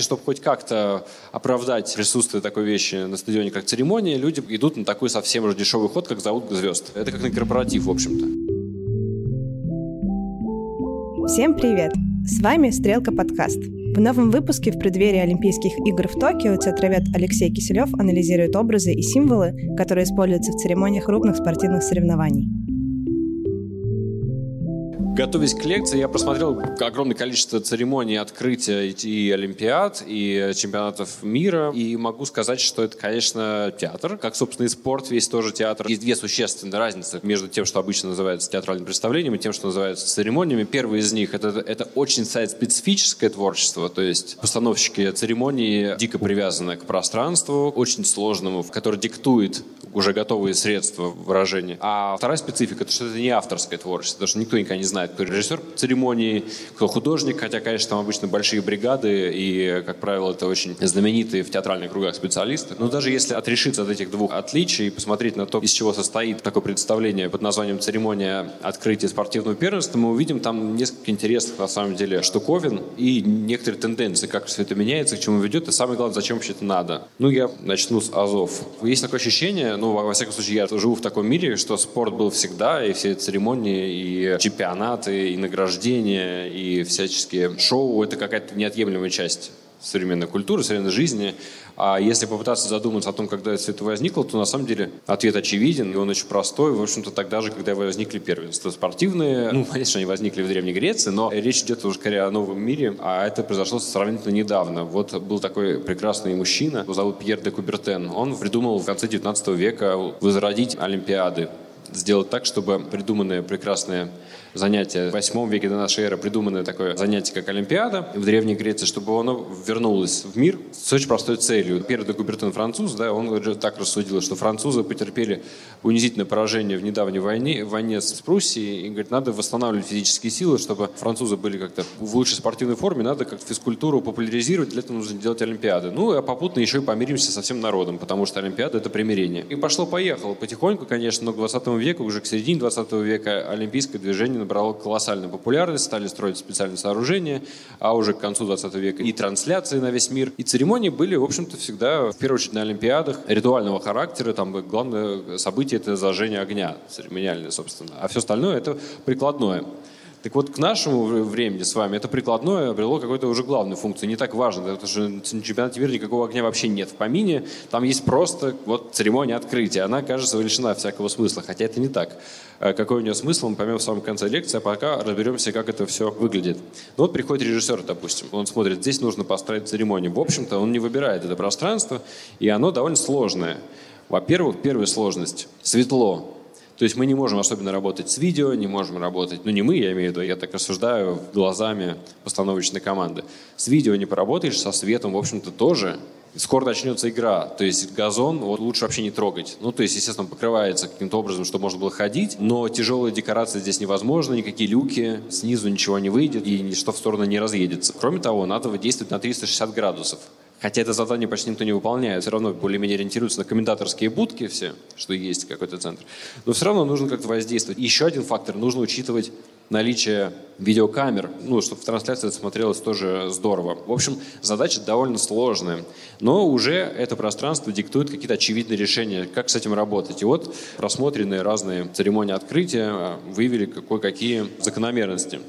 Чтобы хоть как-то оправдать присутствие такой вещи на стадионе, как церемония, люди идут на такой совсем уже дешевый ход, как зовут звезд. Это как на корпоратив, в общем-то. Всем привет! С вами «Стрелка подкаст». В новом выпуске в преддверии Олимпийских игр в Токио театровед Алексей Киселев анализирует образы и символы, которые используются в церемониях крупных спортивных соревнований. Готовясь к лекции, я просмотрел огромное количество церемоний открытия и Олимпиад, и чемпионатов мира, и могу сказать, что это, конечно, театр, как, собственно, и спорт, весь тоже театр. Есть две существенные разницы между тем, что обычно называется театральным представлением, и тем, что называется церемониями. Первый из них это, — это очень специфическое творчество, то есть постановщики церемонии дико привязаны к пространству, очень сложному, в которое диктует уже готовые средства выражения. А вторая специфика — это что это не авторское творчество, потому что никто никогда не знает, кто режиссер церемонии, кто художник, хотя, конечно, там обычно большие бригады, и, как правило, это очень знаменитые в театральных кругах специалисты. Но даже если отрешиться от этих двух отличий и посмотреть на то, из чего состоит такое представление под названием «Церемония открытия спортивного первенства», мы увидим там несколько интересных, на самом деле, штуковин и некоторые тенденции, как все это меняется, к чему ведет, и самое главное, зачем вообще это надо. Ну, я начну с Азов. Есть такое ощущение, ну, во всяком случае, я живу в таком мире, что спорт был всегда, и все церемонии, и чемпионат, чемпионаты, и награждения, и всяческие шоу – это какая-то неотъемлемая часть современной культуры, современной жизни. А если попытаться задуматься о том, когда все это возникло, то на самом деле ответ очевиден, и он очень простой. В общем-то, тогда же, когда возникли первенства спортивные, ну, конечно, они возникли в Древней Греции, но речь идет уже скорее о новом мире, а это произошло сравнительно недавно. Вот был такой прекрасный мужчина, его зовут Пьер де Кубертен. Он придумал в конце 19 века возродить Олимпиады сделать так, чтобы придуманные прекрасные занятие. В 8 веке до нашей эры придуманное такое занятие, как Олимпиада в Древней Греции, чтобы оно вернулось в мир с очень простой целью. Первый Декубертен француз, да, он так рассудил, что французы потерпели унизительное поражение в недавней войне, в войне с Пруссией, и говорит, надо восстанавливать физические силы, чтобы французы были как-то в лучшей спортивной форме, надо как-то физкультуру популяризировать, для этого нужно делать Олимпиады. Ну, а попутно еще и помиримся со всем народом, потому что Олимпиада — это примирение. И пошло-поехало. Потихоньку, конечно, но к 20 веку, уже к середине 20 века, олимпийское движение набрало колоссальную популярность, стали строить специальные сооружения, а уже к концу 20 века и трансляции на весь мир. И церемонии были, в общем-то, всегда, в первую очередь, на Олимпиадах ритуального характера. Там главное событие — это зажжение огня, церемониальное, собственно. А все остальное — это прикладное. Так вот, к нашему времени с вами это прикладное обрело какую-то уже главную функцию. Не так важно, потому что на чемпионате мира никакого огня вообще нет в помине. Там есть просто вот церемония открытия. Она, кажется, лишена всякого смысла, хотя это не так. Э, какой у нее смысл, мы поймем в самом конце лекции, а пока разберемся, как это все выглядит. Ну вот приходит режиссер, допустим, он смотрит, здесь нужно построить церемонию. В общем-то, он не выбирает это пространство, и оно довольно сложное. Во-первых, первая сложность – светло. То есть мы не можем особенно работать с видео, не можем работать, ну не мы, я имею в виду, я так рассуждаю глазами постановочной команды. С видео не поработаешь, со светом, в общем-то, тоже. Скоро начнется игра, то есть газон вот лучше вообще не трогать. Ну, то есть, естественно, покрывается каким-то образом, чтобы можно было ходить, но тяжелая декорация здесь невозможно, никакие люки, снизу ничего не выйдет и ничто в сторону не разъедется. Кроме того, надо действовать на 360 градусов. Хотя это задание почти никто не выполняет, все равно более-менее ориентируются на комментаторские будки все, что есть какой-то центр. Но все равно нужно как-то воздействовать. Еще один фактор, нужно учитывать наличие видеокамер, ну, чтобы в трансляции это смотрелось тоже здорово. В общем, задача довольно сложная, но уже это пространство диктует какие-то очевидные решения, как с этим работать. И вот просмотренные разные церемонии открытия а, выявили кое-какие закономерности.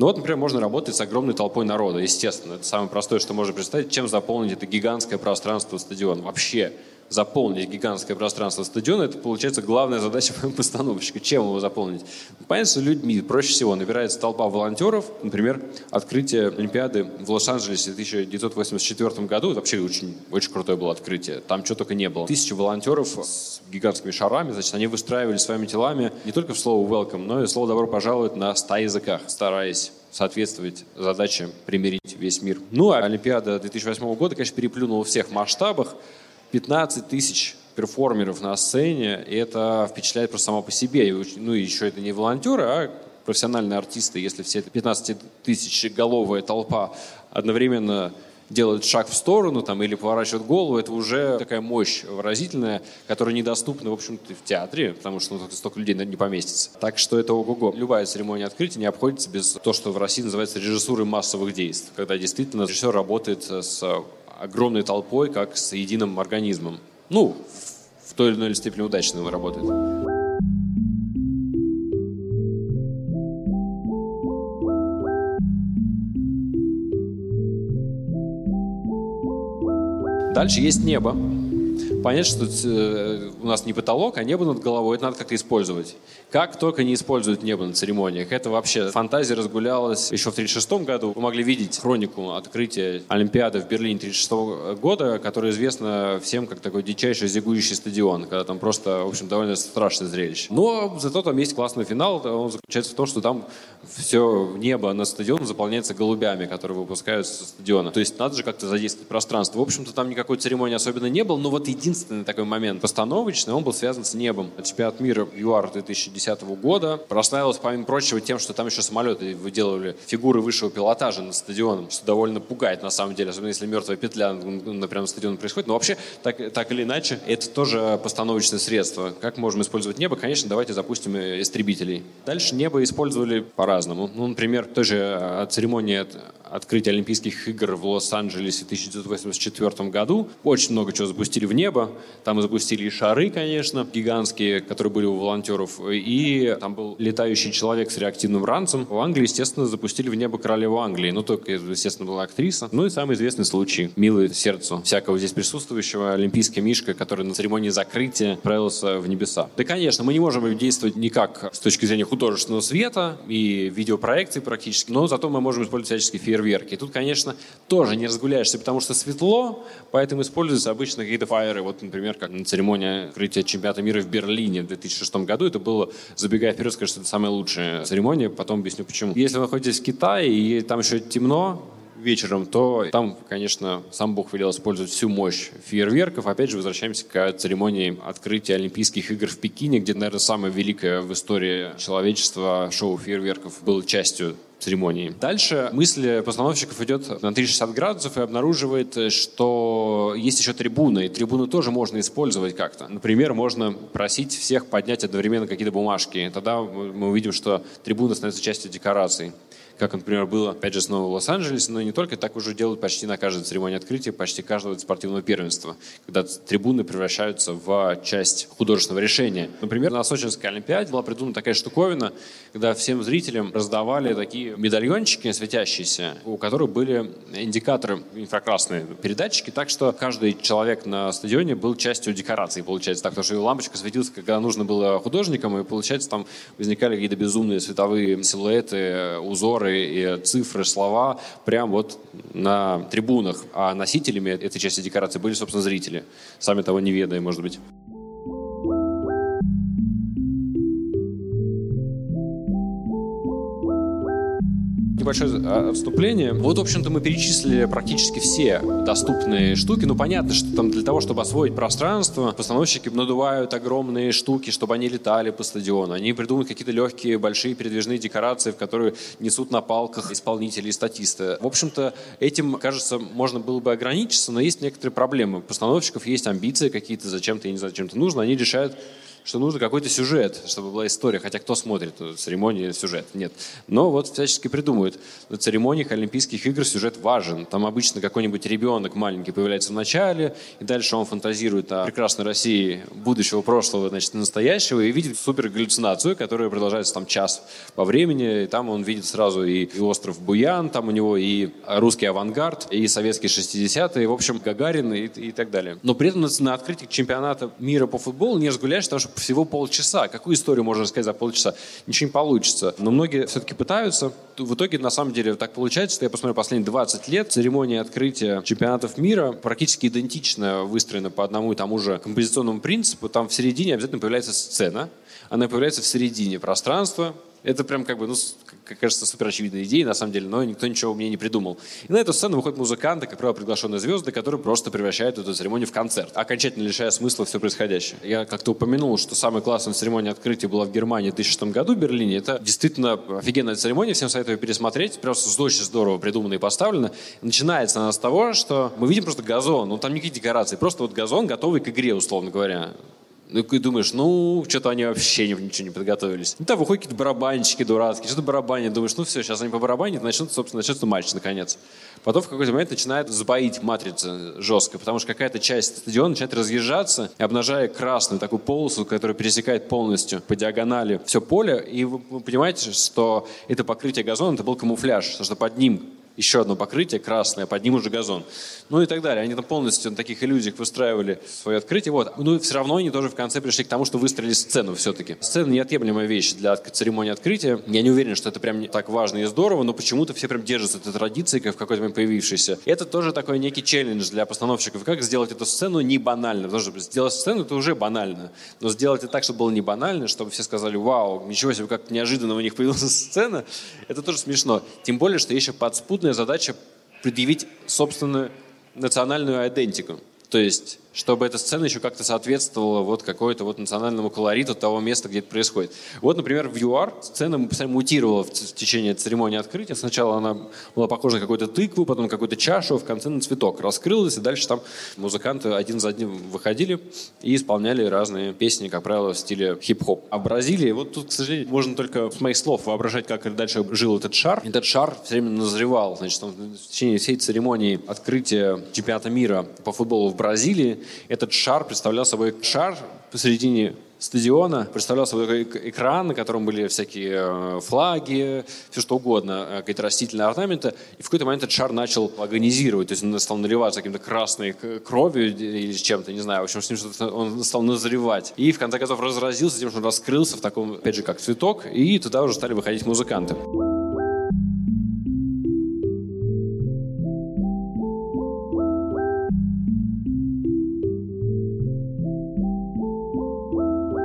Ну вот, например, можно работать с огромной толпой народа, естественно. Это самое простое, что можно представить, чем заполнить это гигантское пространство стадиона. Вообще заполнить гигантское пространство стадиона, это получается главная задача постановщика. Чем его заполнить? Понятно, людьми проще всего набирается толпа волонтеров. Например, открытие Олимпиады в Лос-Анджелесе в 1984 году. Это вообще очень, очень крутое было открытие. Там чего только не было. Тысячи волонтеров с гигантскими шарами, значит, они выстраивали своими телами не только в слово welcome, но и слово добро пожаловать на 100 языках, стараясь соответствовать задаче примирить весь мир. Ну, а Олимпиада 2008 года, конечно, переплюнула всех масштабах. 15 тысяч перформеров на сцене, и это впечатляет просто само по себе. Ну и еще это не волонтеры, а профессиональные артисты. Если все это 15 тысяч головая толпа одновременно делают шаг в сторону там, или поворачивают голову, это уже такая мощь выразительная, которая недоступна, в общем-то, в театре, потому что ну, столько людей не поместится. Так что это ого-го. Любая церемония открытия не обходится без того, что в России называется режиссурой массовых действий, когда действительно режиссер работает с огромной толпой, как с единым организмом. Ну, в той или иной степени удачно работает. Дальше есть небо. Понятно, что э, у нас не потолок, а небо над головой, это надо как-то использовать. Как только не используют небо на церемониях. Это вообще фантазия разгулялась еще в 1936 году. Вы могли видеть хронику открытия Олимпиады в Берлине 1936 года, которая известна всем как такой дичайший зигующий стадион, когда там просто, в общем, довольно страшное зрелище. Но зато там есть классный финал, он заключается в том, что там все небо на стадион заполняется голубями, которые выпускаются со стадиона. То есть надо же как-то задействовать пространство. В общем-то, там никакой церемонии особенно не было, но вот единственный такой момент постановочный, он был связан с небом. Чемпионат мира ЮАР 2010 года прославилась, помимо прочего, тем, что там еще самолеты выделывали фигуры высшего пилотажа над стадионом, что довольно пугает на самом деле, особенно если мертвая петля на стадионе происходит. Но вообще, так, так или иначе, это тоже постановочное средство. Как можем использовать небо? Конечно, давайте запустим истребителей. Дальше небо использовали по-разному. Ну, например, тоже э, церемония открытия Олимпийских игр в Лос-Анджелесе в 1984 году. Очень много чего запустили в небо. Там запустили и шары, конечно, гигантские, которые были у волонтеров. И там был летающий человек с реактивным ранцем. В Англии, естественно, запустили в небо королеву Англии. Ну, только, естественно, была актриса. Ну и самый известный случай, милый сердцу всякого здесь присутствующего, олимпийский мишка, который на церемонии закрытия отправился в небеса. Да, конечно, мы не можем действовать никак с точки зрения художественного света и видеопроекции практически, но зато мы можем использовать всяческие фейерверки фейерверки. Тут, конечно, тоже не разгуляешься, потому что светло, поэтому используются обычно какие-то фаеры. Вот, например, как на церемонии открытия чемпионата мира в Берлине в 2006 году. Это было, забегая вперед, скажу, что это самая лучшая церемония, потом объясню почему. Если вы находитесь в Китае и там еще темно, вечером, то там, конечно, сам Бог велел использовать всю мощь фейерверков. Опять же, возвращаемся к церемонии открытия Олимпийских игр в Пекине, где, наверное, самое великое в истории человечества шоу фейерверков было частью церемонии. Дальше мысль постановщиков идет на 360 градусов и обнаруживает, что есть еще трибуны, и трибуны тоже можно использовать как-то. Например, можно просить всех поднять одновременно какие-то бумажки. Тогда мы увидим, что трибуна становится частью декораций как, например, было, опять же, снова в Лос-Анджелесе, но не только, так уже делают почти на каждой церемонии открытия, почти каждого спортивного первенства, когда трибуны превращаются в часть художественного решения. Например, на Сочинской Олимпиаде была придумана такая штуковина, когда всем зрителям раздавали такие медальончики светящиеся, у которых были индикаторы инфракрасные передатчики, так что каждый человек на стадионе был частью декорации, получается так, потому что лампочка светилась, когда нужно было художникам, и, получается, там возникали какие-то безумные световые силуэты, узоры, и цифры, слова прям вот на трибунах. А носителями этой части декорации были, собственно, зрители, сами того не ведая, может быть. Небольшое а, вступление. Вот, в общем-то, мы перечислили практически все доступные штуки. Ну, понятно, что там для того, чтобы освоить пространство, постановщики надувают огромные штуки, чтобы они летали по стадиону. Они придумывают какие-то легкие, большие передвижные декорации, в которые несут на палках исполнители и статисты. В общем-то, этим, кажется, можно было бы ограничиться, но есть некоторые проблемы. У постановщиков есть амбиции какие-то, зачем-то, я не знаю, зачем-то нужно. Они решают что нужно какой-то сюжет, чтобы была история. Хотя кто смотрит церемонии сюжет? Нет. Но вот всячески придумывают. На церемониях Олимпийских игр сюжет важен. Там обычно какой-нибудь ребенок маленький появляется в начале, и дальше он фантазирует о прекрасной России будущего, прошлого, значит, настоящего, и видит супер галлюцинацию, которая продолжается там час по времени. И там он видит сразу и, и остров Буян, там у него и русский авангард, и советские 60-е, в общем, Гагарин и, и так далее. Но при этом на, на открытии чемпионата мира по футболу не разгуляешь, потому что всего полчаса. Какую историю можно рассказать за полчаса? Ничего не получится. Но многие все-таки пытаются. В итоге, на самом деле, так получается, что я посмотрел последние 20 лет, церемония открытия чемпионатов мира практически идентично выстроена по одному и тому же композиционному принципу. Там в середине обязательно появляется сцена, она появляется в середине пространства, Это прям как бы, ну, кажется, супер очевидная идея, на самом деле, но никто ничего мне не придумал. И на эту сцену выходят музыканты, как правило, приглашенные звезды, которые просто превращают эту церемонию в концерт, окончательно лишая смысла все происходящее. Я как-то упомянул, что самая классная церемония открытия была в Германии в 2006 году в Берлине. Это действительно офигенная церемония, всем советую пересмотреть. Просто очень здорово придумано и поставлено. Начинается она с того, что мы видим просто газон, ну там никаких декораций, просто вот газон, готовый к игре, условно говоря. Ну, и думаешь, ну, что-то они вообще ничего не подготовились. Ну, там выходят какие-то барабанщики дурацкие, что-то барабанят. Думаешь, ну, все, сейчас они по барабанят, начнут, собственно, начнется матч, наконец. Потом в какой-то момент начинает сбоить матрица жестко, потому что какая-то часть стадиона начинает разъезжаться, обнажая красную такую полосу, которая пересекает полностью по диагонали все поле. И вы, понимаете, что это покрытие газона, это был камуфляж, потому что под ним еще одно покрытие красное, под ним уже газон. Ну и так далее. Они там полностью на таких иллюзиях выстраивали свое открытие. Вот. Ну все равно они тоже в конце пришли к тому, что выстроили сцену все-таки. Сцена неотъемлемая вещь для церемонии открытия. Я не уверен, что это прям так важно и здорово, но почему-то все прям держатся этой традиции, как в какой-то момент появившейся. Это тоже такой некий челлендж для постановщиков. Как сделать эту сцену не банально? Потому что сделать сцену это уже банально. Но сделать это так, чтобы было не банально, чтобы все сказали, вау, ничего себе, как неожиданно у них появилась сцена, это тоже смешно. Тем более, что еще подспутно главная задача предъявить собственную национальную идентику. То есть чтобы эта сцена еще как-то соответствовала вот какой-то вот национальному колориту того места, где это происходит. Вот, например, в ЮАР сцена мутировала в течение церемонии открытия. Сначала она была похожа на какую-то тыкву, потом на какую-то чашу, в конце на цветок. Раскрылась, и дальше там музыканты один за одним выходили и исполняли разные песни, как правило, в стиле хип-хоп. А в Бразилии, вот тут, к сожалению, можно только с моих слов воображать, как дальше жил этот шар. Этот шар все время назревал. Значит, он в течение всей церемонии открытия чемпионата мира по футболу в Бразилии этот шар представлял собой шар посередине стадиона, представлял собой экран, на котором были всякие э, флаги, все что угодно, э, какие-то растительные орнаменты. И в какой-то момент этот шар начал агонизировать, то есть он стал наливаться каким-то красной кровью или чем-то, не знаю, в общем, с ним что-то он стал назревать. И в конце концов разразился тем, что он раскрылся в таком, опять же, как цветок, и туда уже стали выходить музыканты.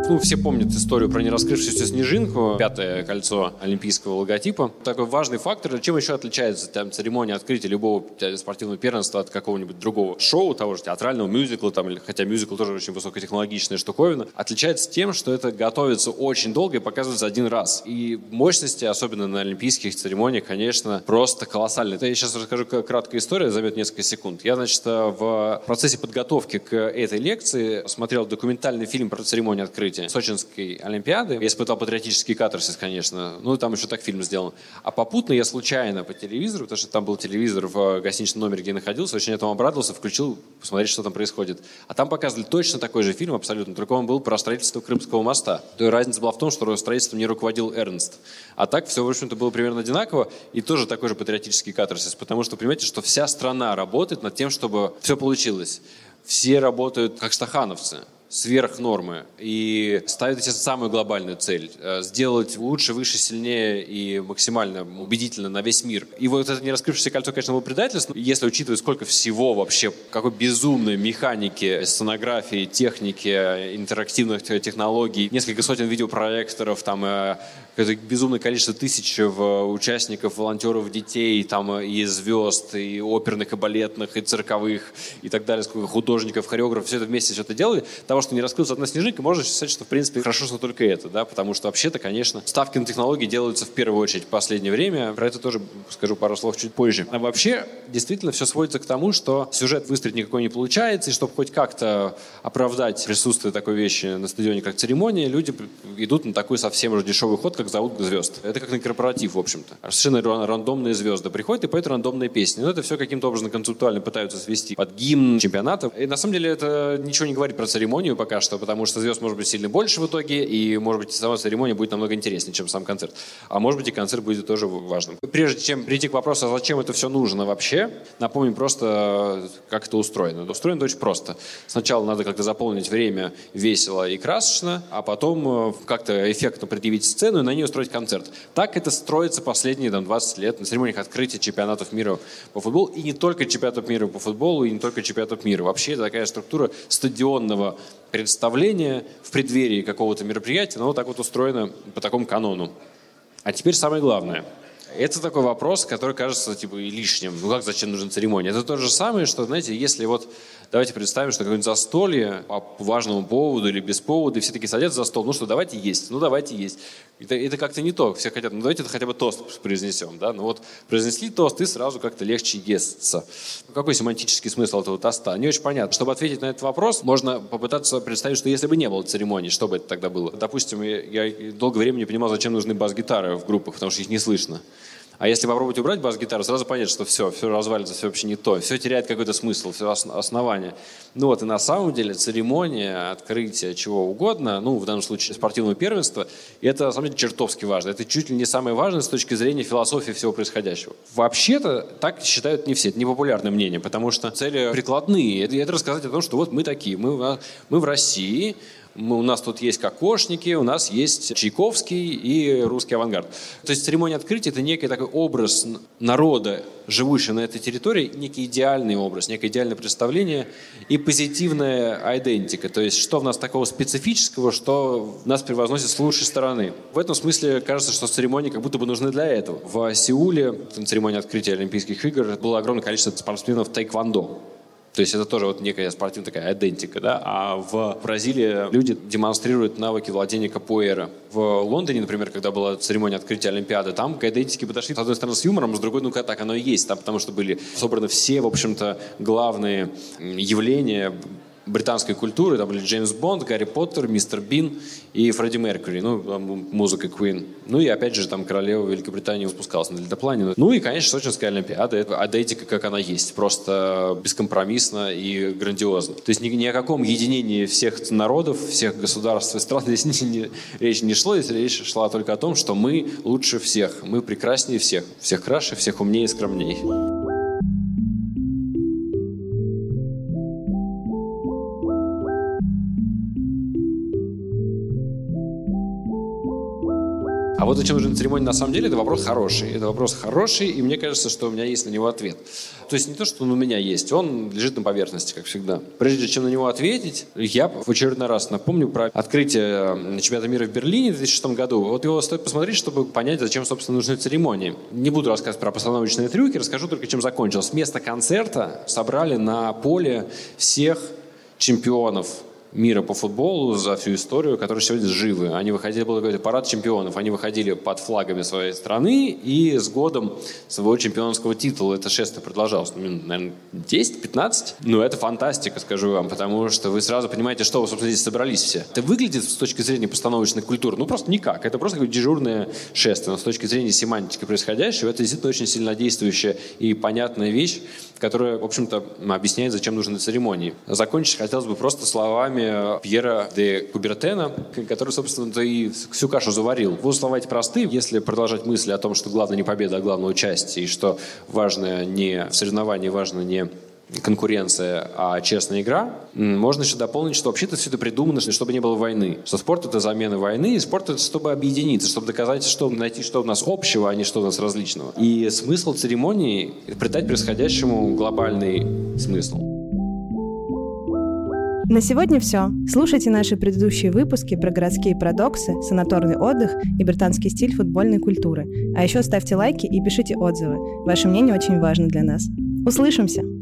Ну, все помнят историю про нераскрывшуюся снежинку, пятое кольцо олимпийского логотипа. Такой важный фактор. Чем еще отличается там, церемония открытия любого спортивного первенства от какого-нибудь другого шоу, того же театрального мюзикла, там, хотя мюзикл тоже очень высокотехнологичная штуковина, отличается тем, что это готовится очень долго и показывается один раз. И мощности, особенно на олимпийских церемониях, конечно, просто колоссальные. Это я сейчас расскажу краткую историю, займет несколько секунд. Я, значит, в процессе подготовки к этой лекции смотрел документальный фильм про церемонию открытия открытия Сочинской Олимпиады. Я испытал патриотический катарсис, конечно. Ну, там еще так фильм сделан. А попутно я случайно по телевизору, потому что там был телевизор в гостиничном номере, где я находился, очень этому обрадовался, включил посмотреть, что там происходит. А там показывали точно такой же фильм абсолютно, только он был про строительство Крымского моста. То разница была в том, что строительством не руководил Эрнст. А так все, в общем-то, было примерно одинаково. И тоже такой же патриотический катарсис, потому что, понимаете, что вся страна работает над тем, чтобы все получилось. Все работают как стахановцы сверх нормы и ставит себе самую глобальную цель э, – сделать лучше, выше, сильнее и максимально убедительно на весь мир. И вот это не раскрывшееся кольцо, конечно, было предательство, если учитывать, сколько всего вообще, какой безумной механики, сценографии, техники, интерактивных технологий, несколько сотен видеопроекторов, там э, это безумное количество тысяч участников, волонтеров, детей, там и звезд, и оперных, и балетных, и цирковых, и так далее, сколько художников, хореографов, все это вместе все это делали. Того, что не раскрылась одна снежинка, можно считать, что, в принципе, хорошо, что только это, да, потому что вообще-то, конечно, ставки на технологии делаются в первую очередь в последнее время. Про это тоже скажу пару слов чуть позже. А вообще, действительно, все сводится к тому, что сюжет выстроить никакой не получается, и чтобы хоть как-то оправдать присутствие такой вещи на стадионе, как церемония, люди идут на такой совсем уже дешевый ход, как как зовут звезд. Это как на корпоратив, в общем-то. Совершенно рандомные звезды приходят и поют рандомные песни. Но это все каким-то образом концептуально пытаются свести под гимн чемпионата. И на самом деле это ничего не говорит про церемонию пока что, потому что звезд может быть сильно больше в итоге, и может быть сама церемония будет намного интереснее, чем сам концерт. А может быть и концерт будет тоже важным. Прежде чем прийти к вопросу, а зачем это все нужно вообще, напомним просто, как это устроено. Устроено очень просто. Сначала надо как-то заполнить время весело и красочно, а потом э, как-то эффектно предъявить сцену и на ней устроить концерт. Так это строится последние там, 20 лет на церемониях открытия чемпионатов мира по футболу. И не только чемпионатов мира по футболу, и не только чемпионатов мира. Вообще это такая структура стадионного представления в преддверии какого-то мероприятия, но вот так вот устроена по такому канону. А теперь самое главное. Это такой вопрос, который кажется типа лишним. Ну как, зачем нужна церемония? Это то же самое, что, знаете, если вот давайте представим, что какое-нибудь застолье по важному поводу или без повода, и все таки садятся за стол, ну что, давайте есть, ну давайте есть. Это, это как-то не то, все хотят, ну давайте хотя бы тост произнесем, да, ну вот произнесли тост, и сразу как-то легче естся. Какой семантический смысл этого тоста? Не очень понятно. Чтобы ответить на этот вопрос, можно попытаться представить, что если бы не было церемонии, что бы это тогда было? Допустим, я, я долгое время не понимал, зачем нужны бас-гитары в группах, потому что их не слышно. А если попробовать убрать бас-гитару, сразу понятно, что все, все развалится, все вообще не то, все теряет какой-то смысл, все основание. Ну вот, и на самом деле церемония открытия чего угодно, ну, в данном случае спортивного первенства, это, на самом деле, чертовски важно. Это чуть ли не самое важное с точки зрения философии всего происходящего. Вообще-то так считают не все, это непопулярное мнение, потому что цели прикладные. Это, это рассказать о том, что вот мы такие, мы, мы в России, мы, у нас тут есть кокошники, у нас есть Чайковский и русский авангард. То есть церемония открытия – это некий такой образ народа, живущего на этой территории, некий идеальный образ, некое идеальное представление и позитивная идентика. То есть что в нас такого специфического, что нас превозносит с лучшей стороны. В этом смысле кажется, что церемонии как будто бы нужны для этого. В Сеуле, на церемонии открытия Олимпийских игр, было огромное количество спортсменов тайквандо. То есть это тоже вот некая спортивная такая идентика, да. А в Бразилии люди демонстрируют навыки владения капоэра. В Лондоне, например, когда была церемония открытия Олимпиады, там к идентике подошли, с одной стороны, с юмором, с другой, ну, так оно и есть, там, потому что были собраны все, в общем-то, главные явления британской культуры. Там были Джеймс Бонд, Гарри Поттер, Мистер Бин и Фредди Меркьюри, ну, музыка Queen. Ну и опять же там королева Великобритании спускалась на дельтаплане. Ну и, конечно, Сочинская Олимпиада. Это адетика, как она есть. Просто бескомпромиссно и грандиозно. То есть ни, ни о каком единении всех народов, всех государств и стран здесь не, не, речь не шло. Здесь речь шла только о том, что мы лучше всех, мы прекраснее всех. Всех краше, всех умнее и скромнее. А вот зачем нужна церемония на самом деле, это вопрос хороший. Это вопрос хороший, и мне кажется, что у меня есть на него ответ. То есть не то, что он у меня есть, он лежит на поверхности, как всегда. Прежде чем на него ответить, я в очередной раз напомню про открытие чемпионата мира в Берлине в 2006 году. Вот его стоит посмотреть, чтобы понять, зачем, собственно, нужны церемонии. Не буду рассказывать про постановочные трюки, расскажу только, чем закончилось. Вместо концерта собрали на поле всех чемпионов мира по футболу за всю историю, которые сегодня живы. Они выходили, был какой-то парад чемпионов, они выходили под флагами своей страны, и с годом своего чемпионского титула это шествие продолжалось, ну, наверное, 10-15. Ну, это фантастика, скажу вам, потому что вы сразу понимаете, что вы, собственно, здесь собрались все. Это выглядит с точки зрения постановочной культуры, ну, просто никак. Это просто какое-то дежурное шествие. Но с точки зрения семантики происходящего, это действительно очень сильно действующая и понятная вещь, которая, в общем-то, объясняет, зачем нужны церемонии. Закончить хотелось бы просто словами Пьера де Кубертена, который, собственно, и всю кашу заварил. Его слова эти просты. Если продолжать мысли о том, что главное не победа, а главное участие, и что важное не в соревновании, важно не конкуренция, а честная игра, можно еще дополнить, что вообще-то все это придумано, чтобы не было войны. Что спорт — это замена войны, и спорт — это чтобы объединиться, чтобы доказать, что найти, что у нас общего, а не что у нас различного. И смысл церемонии — придать происходящему глобальный смысл. На сегодня все. Слушайте наши предыдущие выпуски про городские парадоксы, санаторный отдых и британский стиль футбольной культуры. А еще ставьте лайки и пишите отзывы. Ваше мнение очень важно для нас. Услышимся!